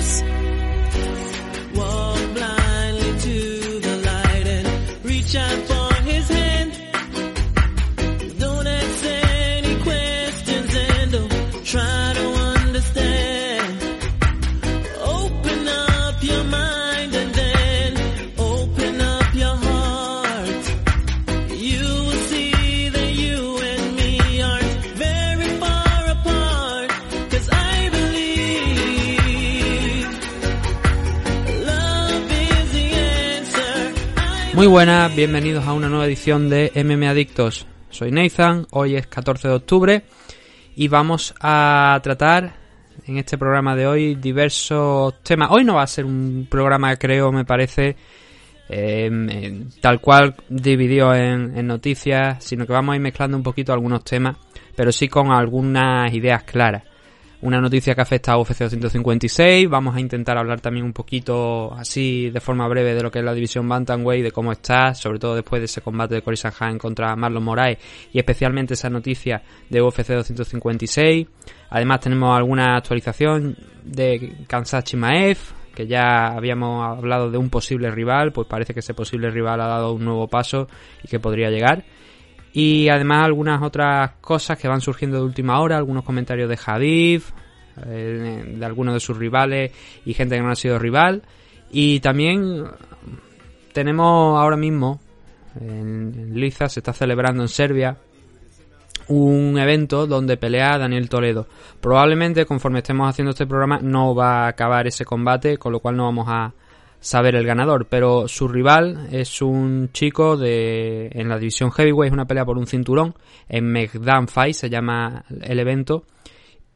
house Muy buenas, bienvenidos a una nueva edición de MM Adictos. Soy Nathan, hoy es 14 de octubre y vamos a tratar en este programa de hoy diversos temas. Hoy no va a ser un programa, creo, me parece, eh, eh, tal cual dividido en, en noticias, sino que vamos a ir mezclando un poquito algunos temas, pero sí con algunas ideas claras una noticia que afecta a UFC 256. Vamos a intentar hablar también un poquito así de forma breve de lo que es la división Bantamweight, de cómo está, sobre todo después de ese combate de Cory Sanhagen contra Marlon Moraes y especialmente esa noticia de UFC 256. Además tenemos alguna actualización de Kansas Chimaev, que ya habíamos hablado de un posible rival, pues parece que ese posible rival ha dado un nuevo paso y que podría llegar. Y además algunas otras cosas que van surgiendo de última hora, algunos comentarios de Javif, eh, de algunos de sus rivales y gente que no ha sido rival. Y también tenemos ahora mismo en, en Liza, se está celebrando en Serbia un evento donde pelea Daniel Toledo. Probablemente conforme estemos haciendo este programa no va a acabar ese combate, con lo cual no vamos a saber el ganador, pero su rival es un chico de en la división heavyweight, es una pelea por un cinturón, en Megdan Fight se llama el evento.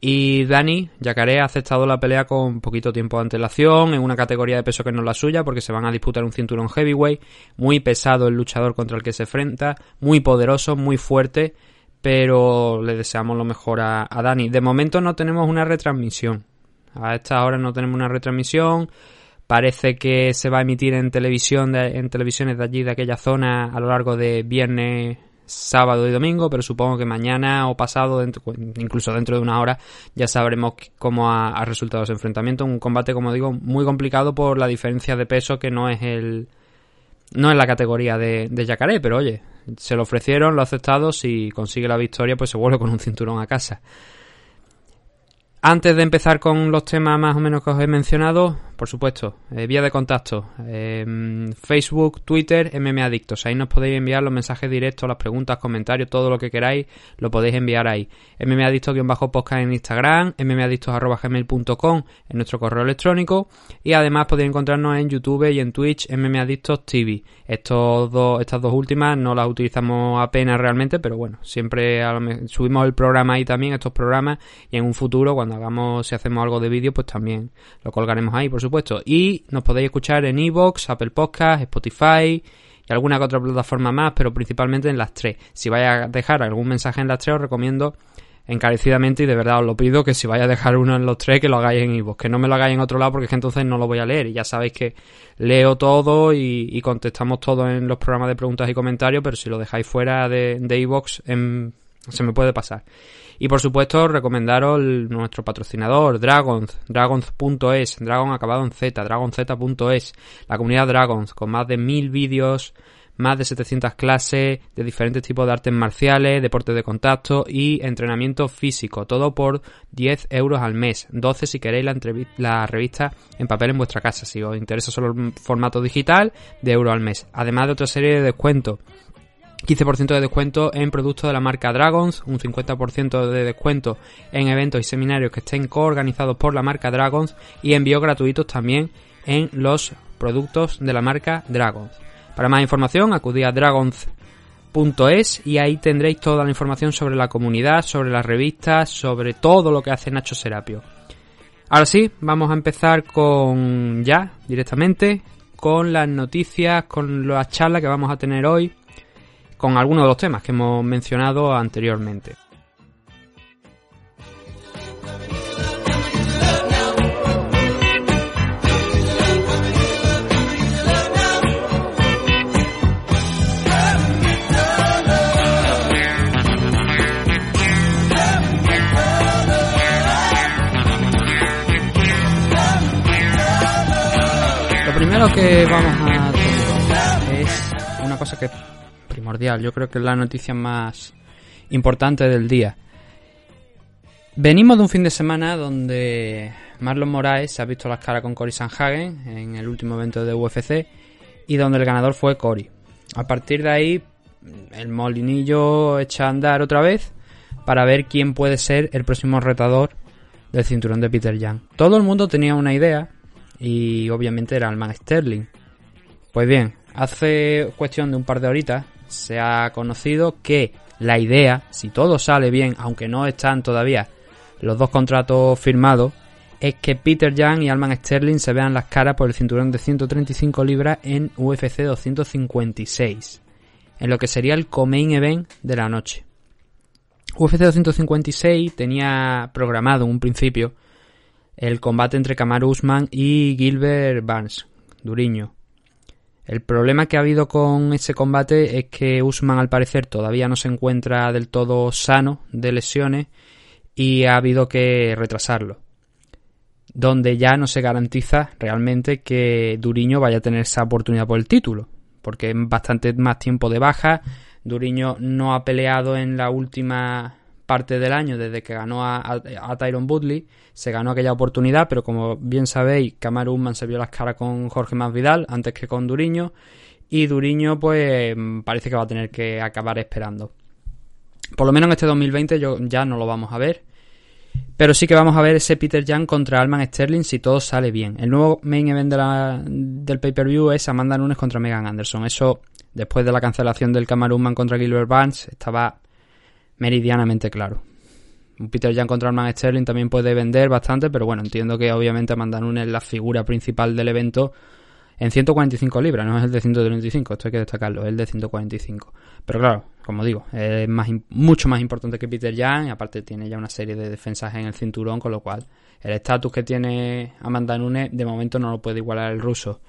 Y Dani Yacaré ha aceptado la pelea con poquito tiempo de antelación, en una categoría de peso que no es la suya, porque se van a disputar un cinturón heavyweight, muy pesado el luchador contra el que se enfrenta, muy poderoso, muy fuerte, pero le deseamos lo mejor a, a Dani. De momento no tenemos una retransmisión. A esta hora no tenemos una retransmisión. Parece que se va a emitir en televisión, de, en televisiones de allí, de aquella zona, a lo largo de viernes, sábado y domingo, pero supongo que mañana o pasado, dentro, incluso dentro de una hora, ya sabremos cómo ha, resultado ese enfrentamiento. Un combate, como digo, muy complicado por la diferencia de peso que no es el, no es la categoría de, de Yacaré, pero oye, se lo ofrecieron, lo ha aceptado, si consigue la victoria, pues se vuelve con un cinturón a casa. Antes de empezar con los temas más o menos que os he mencionado, por supuesto, eh, vía de contacto, eh, Facebook, Twitter, MM Adictos. Ahí nos podéis enviar los mensajes directos, las preguntas, comentarios, todo lo que queráis, lo podéis enviar ahí. MM Adictos-podcast en Instagram, mmadictos.gmail.com en nuestro correo electrónico y además podéis encontrarnos en YouTube y en Twitch, MM Adictos TV. Estos dos, estas dos últimas no las utilizamos apenas realmente, pero bueno, siempre subimos el programa ahí también, estos programas, y en un futuro, cuando hagamos, si hacemos algo de vídeo, pues también lo colgaremos ahí, por. Y nos podéis escuchar en Evox, Apple Podcast, Spotify y alguna que otra plataforma más, pero principalmente en las tres. Si vais a dejar algún mensaje en las tres, os recomiendo encarecidamente y de verdad os lo pido que si vais a dejar uno en los tres, que lo hagáis en Evox, que no me lo hagáis en otro lado porque es que entonces no lo voy a leer. Y ya sabéis que leo todo y, contestamos todo en los programas de preguntas y comentarios, pero si lo dejáis fuera de, Evox, se me puede pasar. Y por supuesto, recomendaros nuestro patrocinador, Dragons, dragons.es, Dragon acabado en Z, dragonz.es, la comunidad Dragons, con más de mil vídeos, más de 700 clases de diferentes tipos de artes marciales, deportes de contacto y entrenamiento físico, todo por 10 euros al mes, 12 si queréis la, la revista en papel en vuestra casa, si os interesa solo el formato digital, de euro al mes, además de otra serie de descuentos 15% de descuento en productos de la marca Dragons, un 50% de descuento en eventos y seminarios que estén coorganizados por la marca Dragons y envíos gratuitos también en los productos de la marca Dragons. Para más información acudid a dragons.es y ahí tendréis toda la información sobre la comunidad, sobre las revistas, sobre todo lo que hace Nacho Serapio. Ahora sí, vamos a empezar con ya directamente con las noticias, con las charlas que vamos a tener hoy con algunos de los temas que hemos mencionado anteriormente. Lo primero que vamos a es una cosa que primordial. Yo creo que es la noticia más importante del día. Venimos de un fin de semana donde Marlon Moraes se ha visto las caras con Cory Sanhagen en el último evento de UFC y donde el ganador fue Cory. A partir de ahí, el molinillo echa a andar otra vez para ver quién puede ser el próximo retador del cinturón de Peter Young. Todo el mundo tenía una idea y obviamente era el man Sterling. Pues bien, hace cuestión de un par de horitas se ha conocido que la idea, si todo sale bien, aunque no están todavía los dos contratos firmados, es que Peter Young y Alman Sterling se vean las caras por el cinturón de 135 libras en UFC 256, en lo que sería el co-main event de la noche. UFC 256 tenía programado en un principio el combate entre Kamaru Usman y Gilbert Barnes, Duriño. El problema que ha habido con ese combate es que Usman al parecer todavía no se encuentra del todo sano de lesiones y ha habido que retrasarlo. Donde ya no se garantiza realmente que Duriño vaya a tener esa oportunidad por el título, porque es bastante más tiempo de baja. Duriño no ha peleado en la última parte del año desde que ganó a, a, Tyron Woodley. Se ganó aquella oportunidad, pero como bien sabéis, Kamaru Usman se vio las caras con Jorge Masvidal antes que con Duriño. Y Duriño, pues, parece que va a tener que acabar esperando. Por lo menos en este 2020 yo, ya no lo vamos a ver. Pero sí que vamos a ver ese Peter Young contra Alman Sterling si todo sale bien. El nuevo main event del pay-per-view es Amanda Nunes contra Megan Anderson. Eso, después de la cancelación del Camarumman contra Gilbert Barnes, estaba meridianamente claro. Un Peter Young contra Alman Sterling también puede vender bastante, pero bueno, entiendo que obviamente Amanda Nunes es la figura principal del evento en 145 libras, no es el de 135, esto hay que destacarlo, es el de 145. Pero claro, como digo, es más, mucho más importante que Peter y aparte tiene ya una serie de defensas en el cinturón, con lo cual el estatus que tiene Amanda Nunes de momento no lo puede igualar el ruso.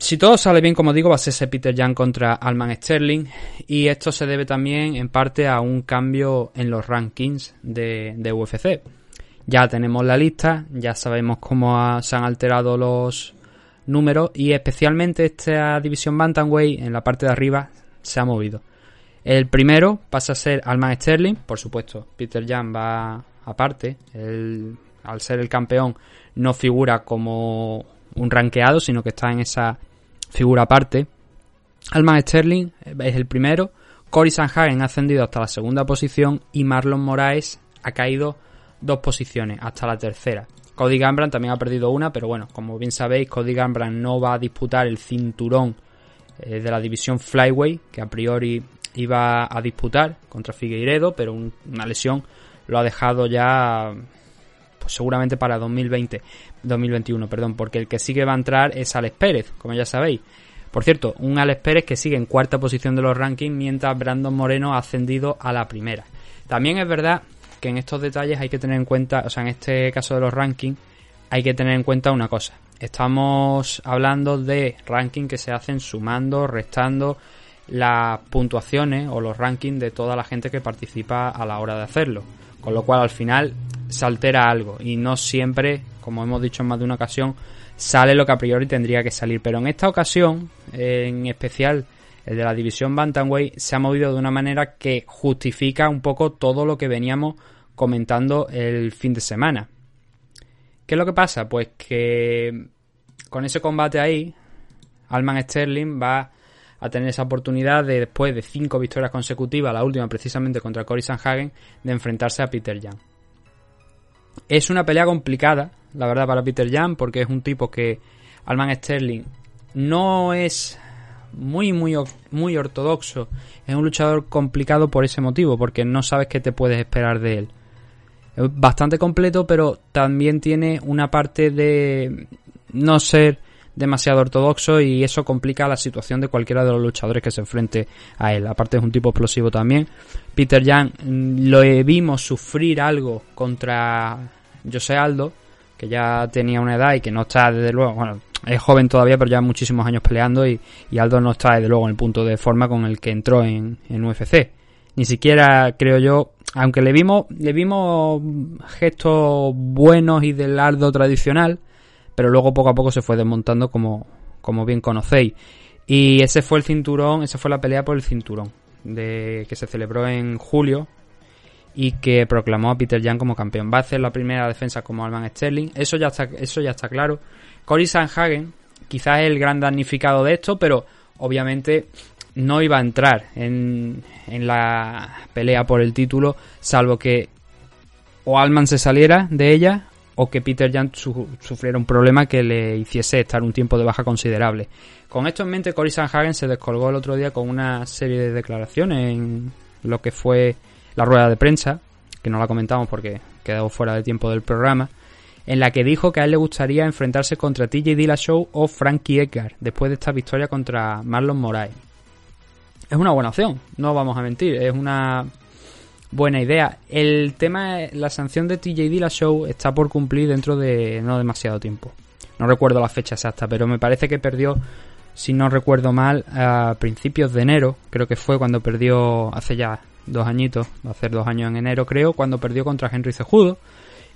Si todo sale bien, como digo, va a ser ese Peter Young contra Alman Sterling. Y esto se debe también en parte a un cambio en los rankings de, de UFC. Ya tenemos la lista, ya sabemos cómo se han alterado los, números y especialmente esta división Bantamweight en la parte de arriba se ha movido. El primero pasa a ser Alman Sterling, por supuesto, Peter Jan va aparte, al ser el campeón no figura como un ranqueado, sino que está en esa figura aparte. Alman Sterling es el primero, Cory Sanhagen ha ascendido hasta la segunda posición y Marlon Moraes ha caído dos posiciones hasta la tercera. Cody Gambran también ha perdido una, pero bueno, como bien sabéis, Cody Gambran no va a disputar el cinturón eh, de la división Flyway, que a priori iba a disputar contra Figueiredo, pero una lesión lo ha dejado ya pues seguramente para 2020, 2021, perdón, porque el que sigue va a entrar es Alex Pérez, como ya sabéis. Por cierto, un Alex Pérez que sigue en cuarta posición de los rankings mientras Brandon Moreno ha ascendido a la primera. También es verdad que en estos detalles hay que tener en cuenta, o sea, en este caso de los rankings, hay que tener en cuenta una cosa. Estamos hablando de rankings que se hacen sumando, restando las puntuaciones o los rankings de toda la gente que participa a la hora de hacerlo. Con lo cual al final se altera algo y no siempre, como hemos dicho en más de una ocasión, sale lo que a priori tendría que salir. Pero en esta ocasión, en especial el de la división Bantamweight, se ha movido de una manera que justifica un poco todo lo que veníamos comentando el fin de semana. ¿Qué es lo que pasa? Pues que con ese combate ahí, Alman Sterling va a tener esa oportunidad de, después de cinco victorias consecutivas, la última precisamente contra Cory Sanhagen, de enfrentarse a Peter Young. Es una pelea complicada, la verdad, para Peter Young, porque es un tipo que Alman Sterling no es muy, muy, muy ortodoxo. Es un luchador complicado por ese motivo, porque no sabes qué te puedes esperar de él. Es bastante completo, pero también tiene una parte de no ser demasiado ortodoxo y eso complica la situación de cualquiera de los luchadores que se enfrente a él. Aparte es un tipo explosivo también. Peter Young mm, lo vimos sufrir algo contra José Aldo, que ya tenía una edad y que no está desde luego, bueno, es joven todavía, pero ya muchísimos años peleando y, Aldo no está desde luego en el punto de forma con el que entró en, en UFC. Ni siquiera creo yo, aunque le vimos, le vimos gestos buenos y del Aldo tradicional, pero luego poco a poco se fue desmontando como, como bien conocéis. Y ese fue el cinturón, esa fue la pelea por el cinturón, de que se celebró en julio y que proclamó a Peter Young como campeón. Va a hacer la primera defensa como Alman Sterling, eso ya está, eso ya está claro. Cory Sanhagen quizás es el gran damnificado de esto, pero obviamente no iba a entrar en, en la pelea por el título, salvo que o Alman se saliera de ella o que Peter su- sufriera un problema que le hiciese estar un tiempo de baja considerable. Con esto en mente, Cory Sanhagen se descolgó el otro día con una serie de declaraciones en lo que fue la rueda de prensa, que no la comentamos porque quedó fuera de tiempo del programa, en la que dijo que a él le gustaría enfrentarse contra TJ Dillashaw o Frankie Edgar después de esta victoria contra Marlon Moraes. Es una buena opción, no vamos a mentir, es una buena idea. El tema, la sanción de TJ Dillashaw está por cumplir dentro de no demasiado tiempo. No recuerdo la fecha exacta, pero me parece que perdió, si no recuerdo mal, a principios de enero, creo que fue cuando perdió hace ya dos añitos, va a hacer dos años en enero creo, cuando perdió contra Henry Cejudo.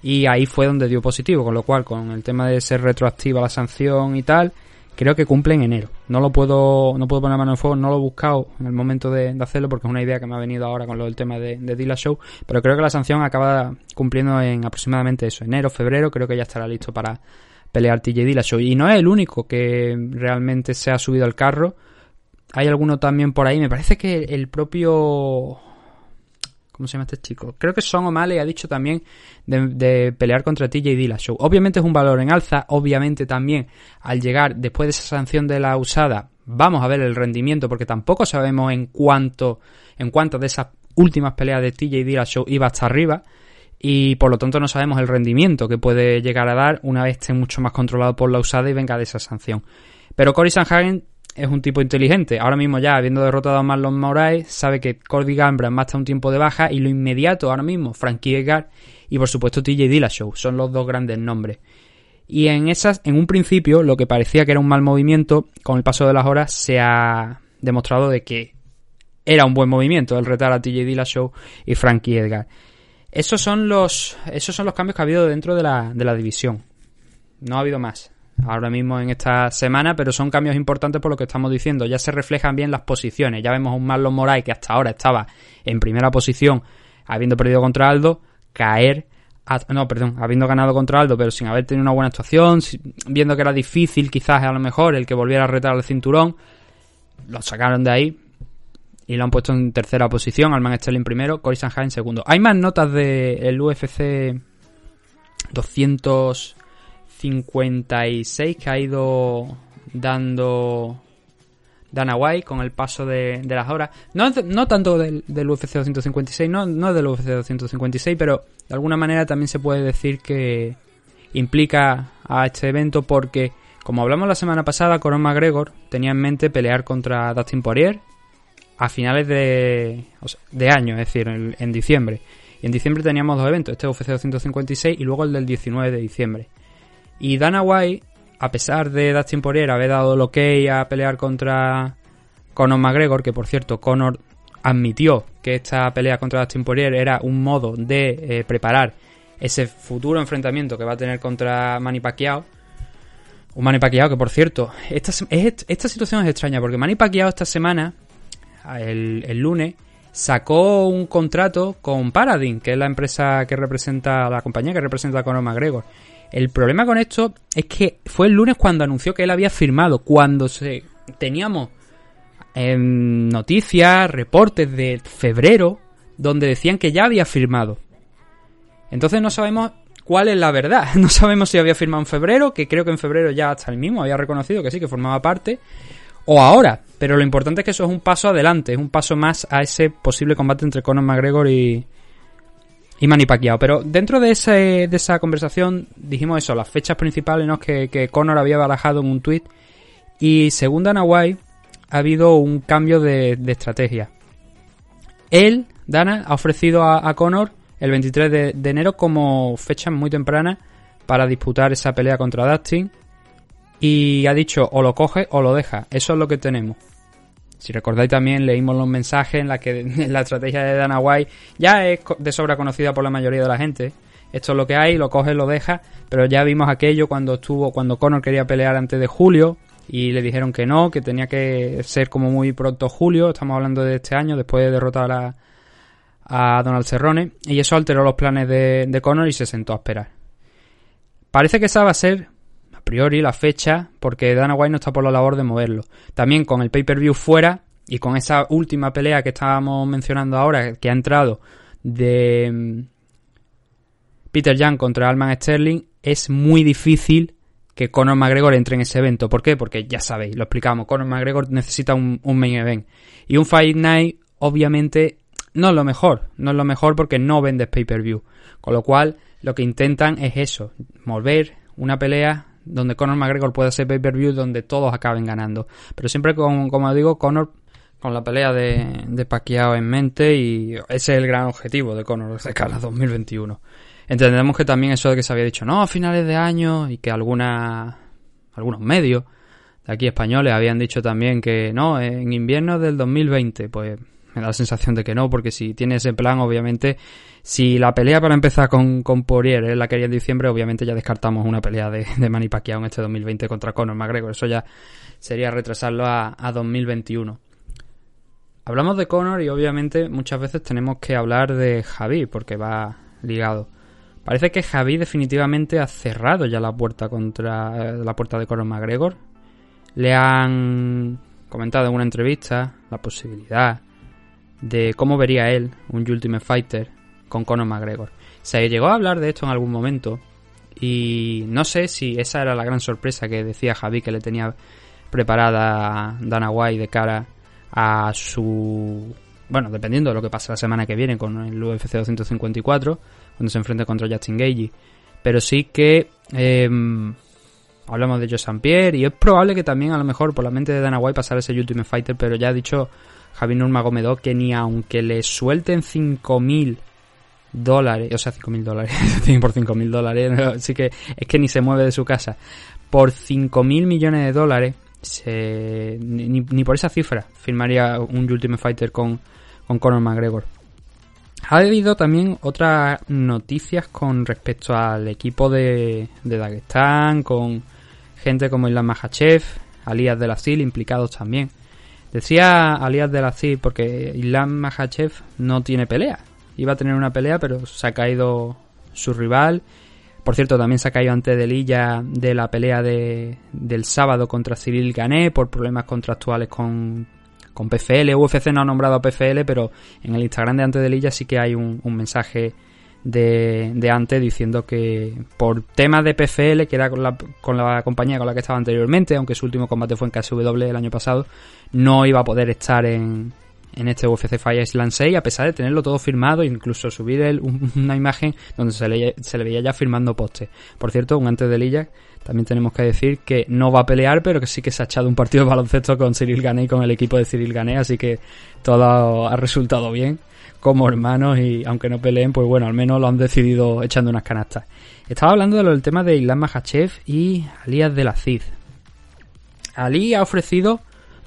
Y ahí fue donde dio positivo, con lo cual con el tema de ser retroactiva la sanción y tal, creo que cumple en enero. No lo puedo, no puedo poner mano en fuego, no lo he buscado en el momento de, hacerlo porque es una idea que me ha venido ahora con lo del tema de, de Show, pero creo que la sanción acaba cumpliendo en aproximadamente eso, enero, febrero, creo que ya estará listo para pelear TJ Dillashaw. Y no es el único que realmente se ha subido al carro. Hay alguno también por ahí. Me parece que el propio... ¿Cómo se llama este chico? Creo que Son O'Malley ha dicho también de, pelear contra TJ Dillashaw. Obviamente es un valor en alza. Obviamente también al llegar después de esa sanción de la usada vamos a ver el rendimiento porque tampoco sabemos en cuánto en cuántas de esas últimas peleas de TJ Dillashaw iba hasta arriba y por lo tanto no sabemos el rendimiento que puede llegar a dar una vez esté mucho más controlado por la usada y venga de esa sanción. Pero Cory Sanhagen es un tipo inteligente. Ahora mismo ya, habiendo derrotado a Marlon Moraes, sabe que Cody Gambran va a estar un tiempo de baja y lo inmediato ahora mismo, Frankie Edgar y por supuesto TJ Dillashaw. Son los dos grandes nombres. Y en esas, en un principio, lo que parecía que era un mal movimiento, con el paso de las horas se ha demostrado de que era un buen movimiento el retar a TJ Dillashaw y Frankie Edgar. Esos son los, esos son los cambios que ha habido dentro de la, de la división. No ha habido más ahora mismo en esta semana, pero son cambios importantes por lo que estamos diciendo. Ya se reflejan bien las posiciones. Ya vemos a un Marlon Moraes que hasta ahora estaba en primera posición, habiendo perdido contra Aldo, caer. a- no, perdón, habiendo ganado contra Aldo, pero sin haber tenido una buena actuación, viendo que era difícil quizás a lo mejor el que volviera a retar el cinturón, lo sacaron de ahí y lo han puesto en tercera posición, Alman Sterling primero, Cory Sanhagen segundo. Hay más notas del UFC 256 que ha ido dando Dana White con el paso de, las horas. No, no tanto del, UFC 256, no, no del UFC 256, pero de alguna manera también se puede decir que implica a este evento porque, como hablamos la semana pasada, Conor McGregor tenía en mente pelear contra Dustin Poirier a finales de, de año, es decir, en diciembre. Y en diciembre teníamos dos eventos, este UFC 256 y luego el del 19 de diciembre. Y Dana White, a pesar de Dustin Poirier haber dado el ok a pelear contra Conor McGregor, que por cierto Conor admitió que esta pelea contra Dustin Poirier era un modo de eh, preparar ese futuro enfrentamiento que va a tener contra Manny Pacquiao. Un Manny Pacquiao que, por cierto, esta, esta situación es extraña porque Manny Pacquiao esta semana, el, el lunes, sacó un contrato con Paradigm, que es la empresa que representa, la compañía que representa a Conor McGregor. El problema con esto es que fue el lunes cuando anunció que él había firmado, cuando se teníamos em, noticias, reportes de febrero, donde decían que ya había firmado. Entonces no sabemos cuál es la verdad. No sabemos si había firmado en febrero, que creo que en febrero ya hasta el mismo había reconocido que sí, que formaba parte, o ahora. Pero lo importante es que eso es un paso adelante, es un paso más a ese posible combate entre Conor McGregor y, y Manny Pacquiao. Pero dentro de, ese, de esa conversación dijimos eso, las fechas principales ¿no? que, que Conor había barajado en un tweet. Y según Dana White, ha habido un cambio de, de estrategia. Él, Dana, ha ofrecido a, a Conor el 23 de, de enero como fecha muy temprana para disputar esa pelea contra Dustin. Y ha dicho o lo coge o lo deja. Eso es lo que tenemos. Si recordáis también, leímos los mensajes en la que la estrategia de Dana White ya es de sobra conocida por la mayoría de la gente. esto es lo que hay, lo coges, lo dejas, pero ya vimos aquello cuando estuvo, cuando Conor quería pelear antes de julio y le dijeron que no, que tenía que ser como muy pronto julio, estamos hablando de este año, después de derrotar a, a Donald Cerrone, y eso alteró los planes de, de Conor y se sentó a esperar. Parece que esa va a ser priori la fecha porque Dana White no está por la labor de moverlo. También con el pay-per-view fuera y con esa última pelea que estábamos mencionando ahora, que ha entrado de mm, Peter Young contra Alman Sterling, es muy difícil que Conor McGregor entre en ese evento. ¿Por qué? Porque ya sabéis, lo explicamos, Conor McGregor necesita un, un main event. Y un Fight Night, obviamente, no es lo mejor. No es lo mejor porque no vendes pay-per-view. Con lo cual, lo que intentan es eso, mover una pelea donde Conor McGregor pueda ser pay-per-view donde todos acaben ganando. Pero siempre, con, como digo, Conor con la pelea de, de Pacquiao en mente y ese es el gran objetivo de Conor de cara 2021. Entendemos que también eso de que se había dicho no a finales de año y que alguna, algunos medios de aquí españoles habían dicho también que no, en invierno del 2020, pues me da la sensación de que no, porque si tiene ese plan, obviamente, si la pelea para empezar con, con Poirier es la quería en diciembre, obviamente ya descartamos una pelea de, de Manny Pacquiao en este 2020 contra Conor McGregor. Eso ya sería retrasarlo a, a 2021. Hablamos de Conor y obviamente muchas veces tenemos que hablar de Javi porque va ligado. Parece que Javi definitivamente ha cerrado ya la puerta contra eh, la puerta de Conor McGregor. Le han comentado en una entrevista la posibilidad de cómo vería él un Ultimate Fighter con Conor McGregor. Se llegó a hablar de esto en algún momento y no sé si esa era la gran sorpresa que decía Javi que le tenía preparada Dana White de cara a su... Bueno, dependiendo de lo que pase la semana que viene con el UFC 254, cuando se enfrente contra Justin Gage. Pero sí que eh, hablamos de Joe. Pierre y es probable que también a lo mejor por la mente de Dana White pasara ese Ultimate Fighter, pero ya ha dicho Javi Nurmagomedov que ni aunque le suelten 5.000 dólares, o sea, 5.000 dólares, por 5.000 dólares, así que es que ni se mueve de su casa, por 5.000 millones de dólares, se, ni, ni, por esa cifra firmaría un Ultimate Fighter con, con Conor McGregor. Ha habido también otras noticias con respecto al equipo de, de Dagestán, con gente como Islam Mahachev, Alias de la CIL implicados también. Decía Alias de la CIL porque Islam Mahachev no tiene pelea. Iba a tener una pelea, pero se ha caído su rival por cierto, también se ha caído ante Delilla de la pelea de, del sábado contra Cyril Gané por problemas contractuales con, con PFL. UFC no ha nombrado a PFL, pero en el Instagram de Ante Delilla sí que hay un mensaje de, de Ante diciendo que por temas de PFL, que era con la, con la compañía con la que estaba anteriormente, aunque su último combate fue en KSW el año pasado, no iba a poder estar en, en este UFC Fire Island 6, a pesar de tenerlo todo firmado incluso subir el, una imagen donde se le, se le veía ya firmando postes. Por cierto, un antes de Lilla, también tenemos que decir que no va a pelear, pero que sí que se ha echado un partido de baloncesto con Cyril Gané y con el equipo de Cyril Gané, así que todo ha resultado bien como hermanos y aunque no peleen, pues bueno, al menos lo han decidido echando unas canastas. Estaba hablando del tema de Islam Mahachev y Alias de la CID. Ali ha ofrecido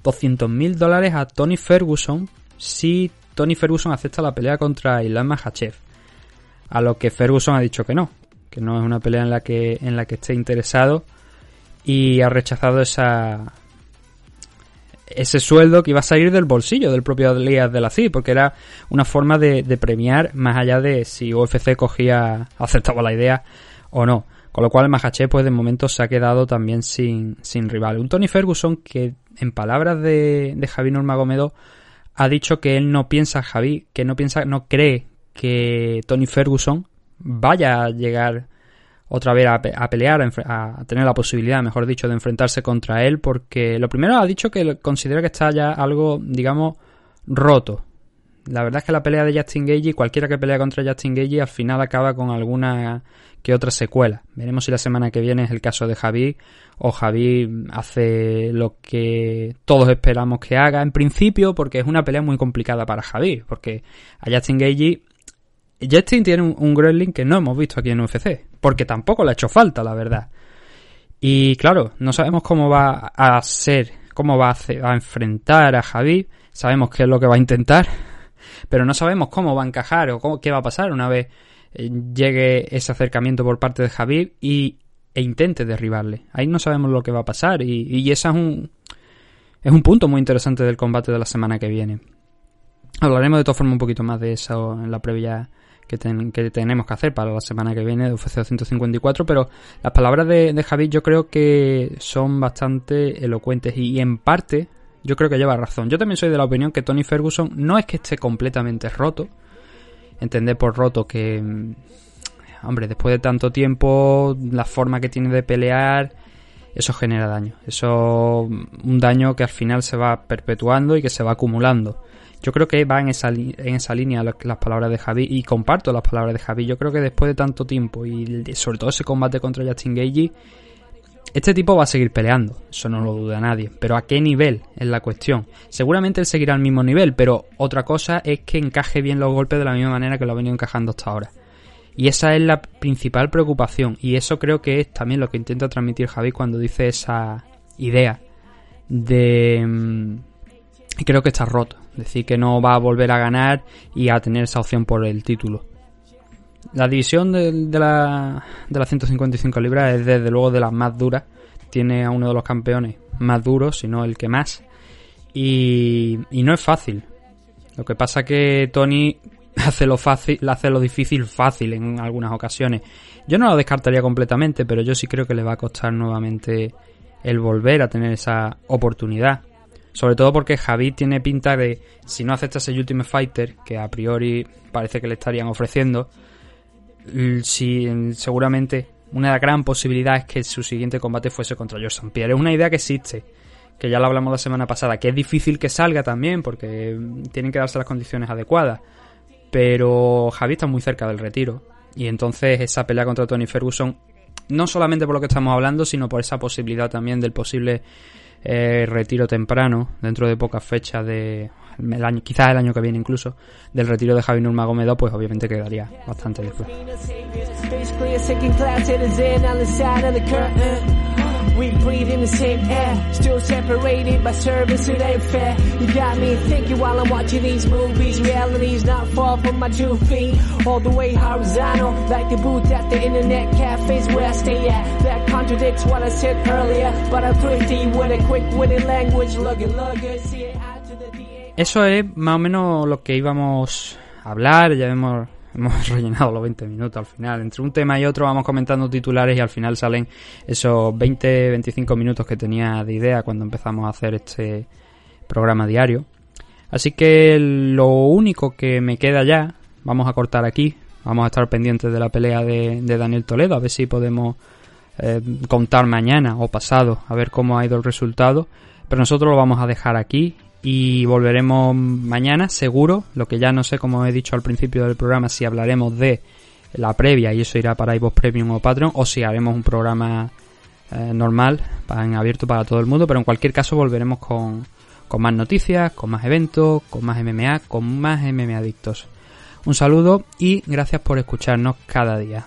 200.000 dólares a Tony Ferguson si Tony Ferguson acepta la pelea contra Islam Makhachev. A lo que Ferguson ha dicho que no, que no es una pelea en la que, en la que esté interesado y ha rechazado esa ese sueldo que iba a salir del bolsillo del propio Elías de la CID, porque era una forma de, de, premiar más allá de si UFC cogía, aceptaba la idea o no. Con lo cual Mahachev pues de momento se ha quedado también sin, sin rival. Un Tony Ferguson que en palabras de, de Javi Nurmagomedov ha dicho que él no piensa, Javi, que no piensa, no cree que Tony Ferguson vaya a llegar otra vez a, pelear, a, tener la posibilidad, mejor dicho, de enfrentarse contra él, porque lo primero ha dicho que considera que está ya algo, digamos, roto. La verdad es que la pelea de Justin Gage, cualquiera que pelea contra Justin Gage, al final acaba con alguna que otra secuela. Veremos si la semana que viene es el caso de Javi o Javi hace lo que todos esperamos que haga en principio porque es una pelea muy complicada para Javi porque a Justin Gage Justin tiene un, un que no hemos visto aquí en UFC porque tampoco le ha hecho falta la verdad y claro no sabemos cómo va a ser cómo va a, enfrentar a Javi sabemos qué es lo que va a intentar pero no sabemos cómo va a encajar o cómo, qué va a pasar una vez eh, llegue ese acercamiento por parte de Javid y, e intente derribarle. Ahí no sabemos lo que va a pasar y, y esa es un, es un punto muy interesante del combate de la semana que viene. Hablaremos de todas formas un poquito más de eso en la previa que, que, tenemos que hacer para la semana que viene de UFC 254, pero las palabras de, de Javid yo creo que son bastante elocuentes y, en parte yo creo que lleva razón. Yo también soy de la opinión que Tony Ferguson no es que esté completamente roto, entender por roto que, mm, hombre, después de tanto tiempo, la forma que tiene de pelear, eso genera daño. Eso, un daño que al final se va perpetuando y que se va acumulando. Yo creo que va en esa, en esa línea las, palabras de Javi y comparto las palabras de Javi. Yo creo que después de tanto tiempo y sobre todo ese combate contra Justin Gagey, este tipo va a seguir peleando, eso no lo duda nadie. Pero ¿a qué nivel es la cuestión? Seguramente él seguirá al mismo nivel, pero otra cosa es que encaje bien los golpes de la misma manera que lo ha venido encajando hasta ahora. Y esa es la principal preocupación. Y eso creo que es también lo que intenta transmitir Javi cuando dice esa idea de... Mm, creo que está roto. Decir que no va a volver a ganar y a tener esa opción por el título. La división de, la, de las 155 libras es desde luego de las más duras. Tiene a uno de los campeones más duros, si no el que más. Y, y no es fácil. Lo que pasa que Tony hace lo fácil, hace lo difícil fácil en algunas ocasiones. Yo no lo descartaría completamente, pero yo sí creo que le va a costar nuevamente el volver a tener esa oportunidad. Sobre todo porque Javi tiene pinta de, si no acepta ese Ultimate Fighter, que a priori parece que le estarían ofreciendo, si, seguramente una gran posibilidad es que su siguiente combate fuese contra George St. Pierre. Es una idea que existe, que ya lo hablamos la semana pasada, que es difícil que salga también, porque tienen que darse las condiciones adecuadas. Pero Javi está muy cerca del retiro. Y entonces esa pelea contra Tony Ferguson, no solamente por lo que estamos hablando, sino por esa posibilidad también del posible eh, retiro temprano, dentro de pocas fechas de el año, quizás el año que viene incluso, del retiro de Javi Nurmagomedov, pues obviamente quedaría bastante después. We breathe in the same air, still separated by service, it ain't fair. You got me thinking while I'm watching these movies. Reality's not far from my two feet, all the way horizontal, like the booth at the internet cafes where I stay at. That contradicts what I said earlier, but I'm thrifty with a quick witty language. Look at, see it out to the. Eso es más o menos lo que íbamos a hablar, ya hemos hemos rellenado los 20 minutos al final. Entre un tema y otro vamos comentando titulares y al final salen esos 20-25 minutos que tenía de idea cuando empezamos a hacer este programa diario. Así que lo único que me queda ya, vamos a cortar aquí, vamos a estar pendientes de la pelea de, Daniel Toledo, a ver si podemos eh, contar mañana o pasado, a ver cómo ha ido el resultado. Pero nosotros lo vamos a dejar aquí y volveremos mañana, seguro. Lo que ya no sé, como he dicho al principio del programa, si hablaremos de la previa y eso irá para iVoox Premium o Patreon, o si haremos un programa eh, normal, en abierto para todo el mundo. Pero en cualquier caso, volveremos con, con más noticias, con más eventos, con más MMA, con más MMA adictos. Un saludo y gracias por escucharnos cada día.